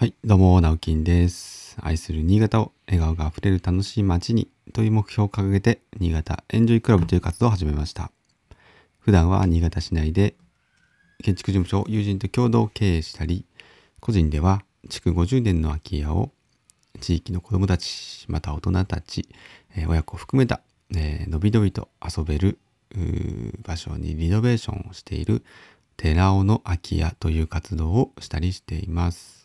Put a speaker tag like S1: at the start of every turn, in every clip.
S1: はい、どうも、直金です。愛する新潟を笑顔があふれる楽しい街にという目標を掲げて、新潟エンジョイクラブという活動を始めました。普段は新潟市内で建築事務所を友人と共同経営したり、個人では築50年の空き家を地域の子どもたち、また大人たち、え親子を含めた、えーのびのびと遊べる場所にリノベーションをしている寺尾の空き家という活動をしたりしています。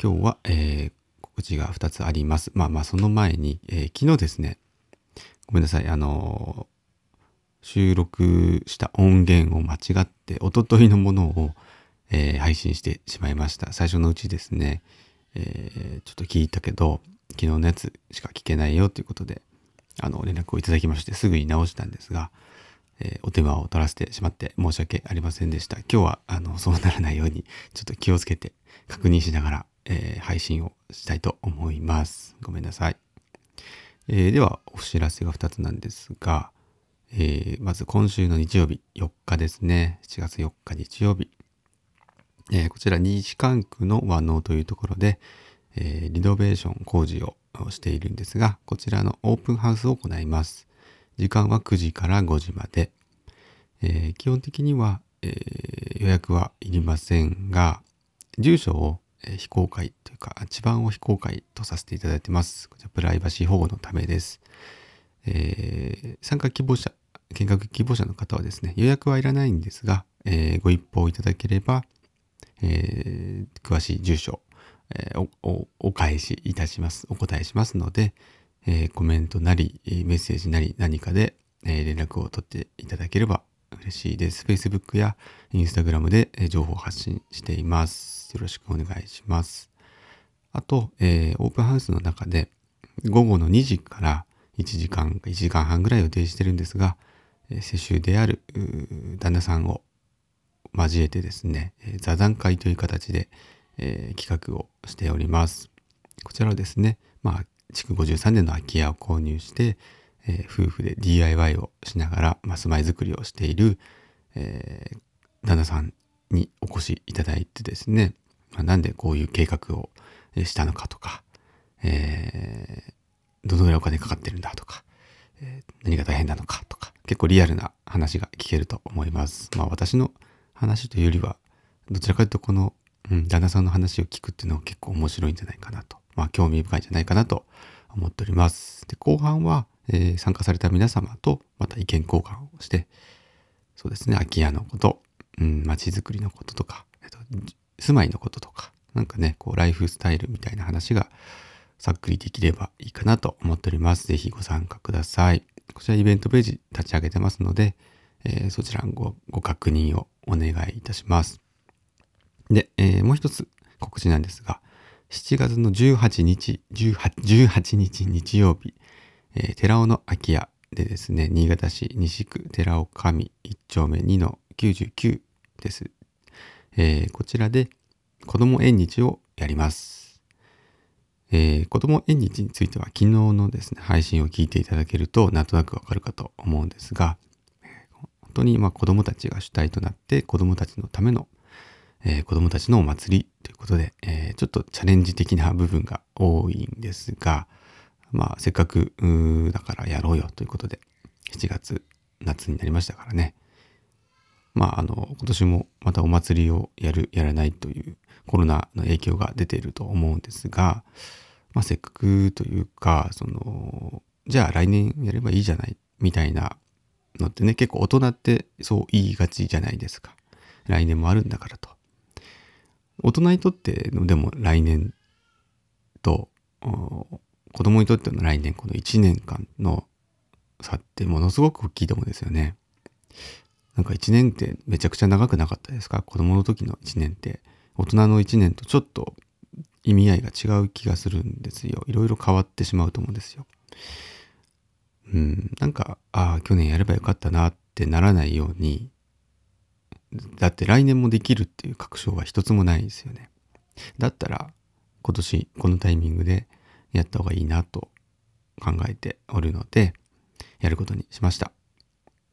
S1: 今日は、えー告知が2つあります。まあまあその前に、えー昨日ですね、ごめんなさい、あのー収録した音源を間違って、おとといのものを、えー配信してしまいました。最初のうちですね、えーちょっと聞いたけど、昨日のやつしか聞けないよということで、あの、連絡をいただきまして、すぐに直したんですが、えーお手間を取らせてしまって申し訳ありませんでした。今日は、あの、そうならないように、ちょっと気をつけて確認しながら、えー配信をしたいと思います。ごめんなさい。えーでは、お知らせが2つなんですが、えーまず今週の日曜日、4日ですね。7月4日日曜日。えこちら、西関区の和能というところで、えリノベーション工事をしているんですが、こちらのオープンハウスを行います。時間は9時から5時まで。え基本的には、え予約はいりませんが、住所を、えー非公開というか、地番を非公開とさせていただいてます。こちらプライバシー保護のためです。えー参加希望者、見学希望者の方はですね、予約はいらないんですが、えーご一報いただければ、えー詳しい住所、えーおおお返しいたします。お答えしますので、えーコメントなり、えメッセージなり何かで、えー連絡を取っていただければ嬉しいです。Facebook や Instagram で情報を発信しています。よろしくお願いします。あと、えーオープンハウスの中で午後の2時から1時間、1時間半ぐらい予定してるんですが、世襲である旦那さんを交えてですね、座談会という形で、えー企画をしております。こちらはですね、まあ、築53年の空き家を購入して、えー夫婦で DIY をしながら、まあ、住まいづくりをしている、えー旦那さんにお越しいただいてですね、まあ、なんでこういう計画をしたのかとか、えーどのぐらいお金かかってるんだとか、えー何が大変なのかとか、結構リアルな話が聞けると思います。まあ私の話というよりは、どちらかというとこの、うん、旦那さんの話を聞くっていうのは結構面白いんじゃないかなと、まあ興味深いんじゃないかなと思っております。で、後半は、えー参加された皆様とまた意見交換をして、そうですね、空き家のこと、うん、街づくりのこととか、えっと、住まいのこととか、なんかね、こう、ライフスタイルみたいな話がさっくりできればいいかなと思っております。ぜひご参加ください。こちらイベントページ立ち上げてますので、えーそちらごご確認をお願いいたします。で、えーもう一つ告知なんですが、7月の18日、18, 18日日曜日、えー寺尾の空き家でですね、新潟市西区寺尾上1丁目2の99です。えーこちらで子供縁日をやります。えー子供縁日については昨日のですね、配信を聞いていただけるとなんとなくわかるかと思うんですが、本当にまあ子供たちが主体となって子供たちのための、えー子供たちのお祭りということで、えーちょっとチャレンジ的な部分が多いんですが、まあせっかくだからやろうよということで、7月夏になりましたからね、まあ、あの、今年もまたお祭りをやる、やらないというコロナの影響が出ていると思うんですが、まあ、せっかくというか、その、じゃあ来年やればいいじゃない、みたいなのってね、結構大人ってそう言いがちじゃないですか。来年もあるんだからと。大人にとってのでも来年と、子供にとっての来年、この1年間の差ってものすごく大きいと思うんですよね。なんか1年ってめちゃくちゃ長くなかったですか？子供の時の1年って大人の1年とちょっと意味合いが違う気がするんですよ。いろいろ変わってしまうと思うんですよ。うん、なんか、ああ、去年やればよかったなってならないように、だって来年もできるっていう確証は一つもないですよね。だったら今年このタイミングでやった方がいいなと考えておるので、やることにしました。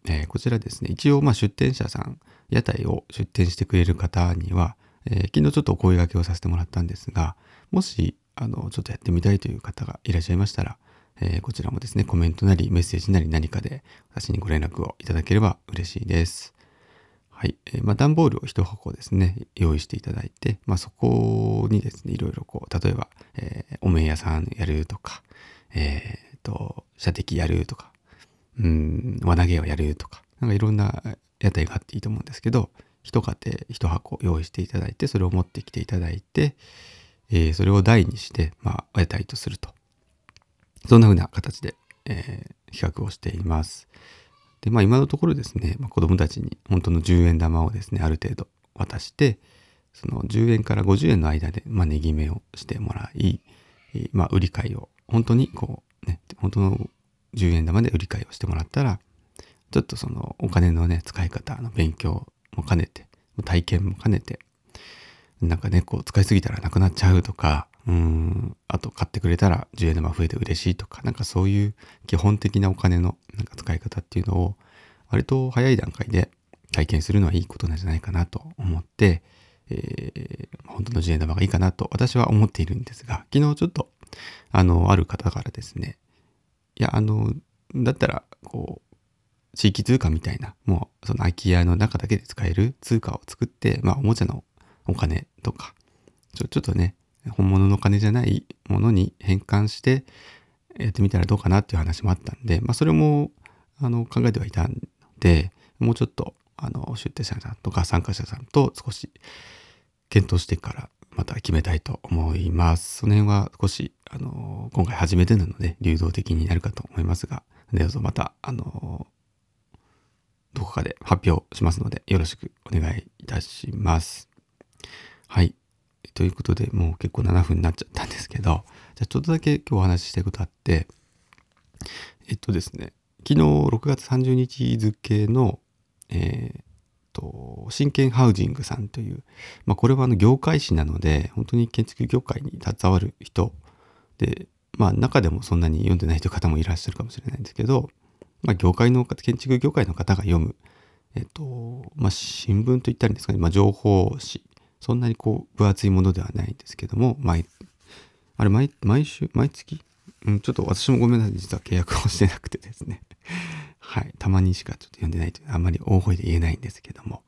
S1: えーこちらですね、一応まあ出店者さん、屋台を出店してくれる方には、えー、昨日ちょっとお声掛けをさせてもらったんですが、もし、あの、ちょっとやってみたいという方がいらっしゃいましたら、えー、こちらもですね、コメントなりメッセージなり何かで私にご連絡をいただければ嬉しいです。はい。えー、まあ、段ボールを一箱ですね、用意していただいて、まあ、そこにですね、いろいろこう、例えば、えー、お面屋さんやるとか、えっ、と、射的やるとか、うん、輪投げをやるとか、なんかいろんな屋台があっていいと思うんですけど、一家庭一箱用意していただいて、それを持ってきていただいて、え、それを台にして、まあ、屋台とすると。そんな風な形で、えー、企画をしています。で、まあ今のところですね、まあ、子供たちに本当の10円玉をですね、ある程度渡して、その10円から50円の間で、まあ、値決めをしてもらい、まあ、売り買いを、本当にこう、ね、本当の10円玉で売り買いをしてもらったら、ちょっとそのお金のね、使い方の勉強も兼ねて、体験も兼ねて、なんかね、こう使いすぎたらなくなっちゃうとか、うん、あと買ってくれたら10円玉増えて嬉しいとか、なんかそういう基本的なお金のなんか使い方っていうのを割と早い段階で体験するのはいいことなんじゃないかなと思って、えー、本当の10円玉がいいかなと私は思っているんですが、昨日ちょっとあの、ある方からですね、いや、あの、だったら、こう、地域通貨みたいな、もうその空き家の中だけで使える通貨を作って、まあおもちゃのお金とか、ちょちょっとね、本物のお金じゃないものに変換してやってみたらどうかなっていう話もあったんで、まあそれもあの考えてはいたんで、もうちょっとあの出展者さんとか参加者さんと少し検討してからまた決めたいと思います。その辺は少しあの今回初めてなので流動的になるかと思いますが、どうぞまたあのどこかで発表しますので、よろしくお願いいたします。はい。ということで、もう結構7分になっちゃったんですけど、じゃちょっとだけ今日お話ししたいことあって、えっとですね、昨日6月30日付の、えー、と、真剣ハウジングさんという、まあこれはあの業界誌なので、本当に建築業界に携わる人で、まあ中でもそんなに読んでないという方もいらっしゃるかもしれないんですけど、まあ、業界の建築業界の方が読む、えっと、まあ、新聞と言ったらいいんですかね、まあ、情報誌。そんなにこう、分厚いものではないんですけども、毎、あれ、毎、毎週、毎月？うん、ちょっと私もごめんなさい。実は契約をしてなくてですね。はい。たまにしかちょっと読んでないという、あんまり大声で言えないんですけども。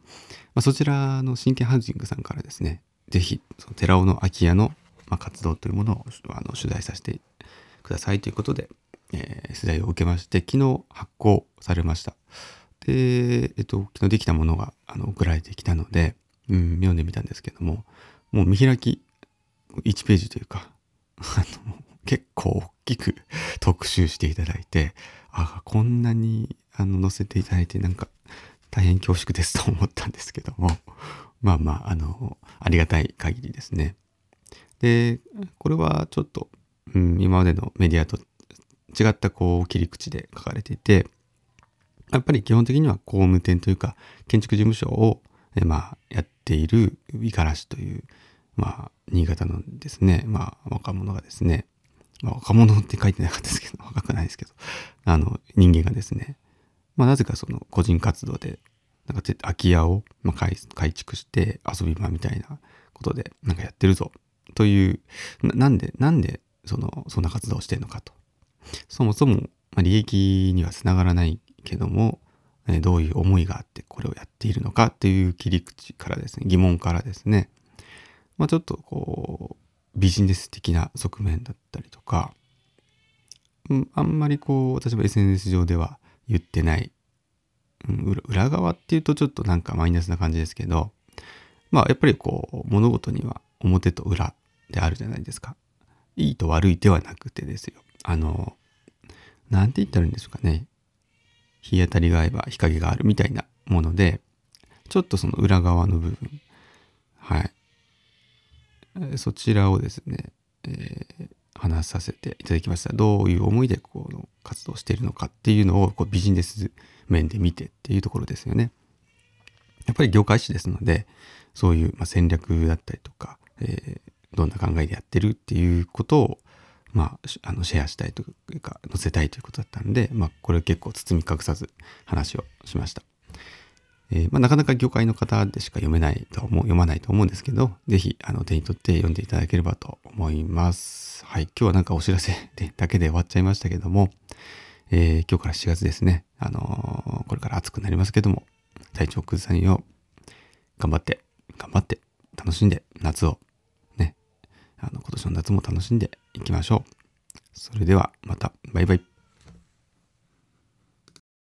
S1: まあ、そちらの真剣ハウジングさんからですね、ぜひ、寺尾の空き家の、活動というものをあの取材させてくださいということで、えー、取材を受けまして、昨日発行されました。で、えっと、昨日できたものがあの送られてきたので、うん、読んでみたんですけども、もう見開き1ページというか、あの、結構大きく特集していただいて、あ、こんなにあの載せていただいてなんか大変恐縮ですと思ったんですけども、まあまあ、あの、ありがたい限りですね。で、これはちょっと、うん、今までのメディアと違ったこう切り口で書かれていて、やっぱり基本的には工務店というか建築事務所を、まあ、やっている五十嵐という、まあ、新潟のですね、まあ、若者がですね、まあ、若者って書いてなかったですけど、若くないですけど、あの、人間がですね、まあ、なぜかその個人活動で、なんか空き家を、まあ、改築して遊び場みたいなことで、なんかやってるぞ、というな、んで、なんで、その、そんな活動をしてるのかと。そもそもまあ利益にはつながらないけども、どういう思いがあってこれをやっているのかっていう切り口からですね、疑問からですね、まあちょっとこう、ビジネス的な側面だったりとか、あんまりこう、私も SNS 上では言ってない、うん、裏側っていうとちょっとなんかマイナスな感じですけど、まあやっぱりこう、物事には表と裏であるじゃないですか。いいと悪いではなくてですよ。あの、なんて言ったらいいんでしょうかね。日当たりが合えば日陰があるみたいなもので、ちょっとその裏側の部分、はい。そちらをですね、えー、話させていただきました。どういう思いでこの活動しているのかっていうのをこうビジネス面で見てっていうところですよね。やっぱり業界誌ですので、そういうま戦略だったりとか、えー、どんな考えでやってるっていうことをまあ、あのシェアしたいというか載せたいということだったんで、まあ、これ結構包み隠さず話をしました。えーまあ、なかなか業界の方でしか読めないと思う、読まないと思うんですけど、ぜひ、あの、手に取って読んでいただければと思います。はい。今日はなんかお知らせでだけで終わっちゃいましたけども、えー今日から4月ですね。あのーこれから暑くなりますけども、体調崩さないよう、頑張って、頑張って、楽しんで、夏を、ね、あの、今年の夏も楽しんでいきましょう。それでは、また、バイバイ。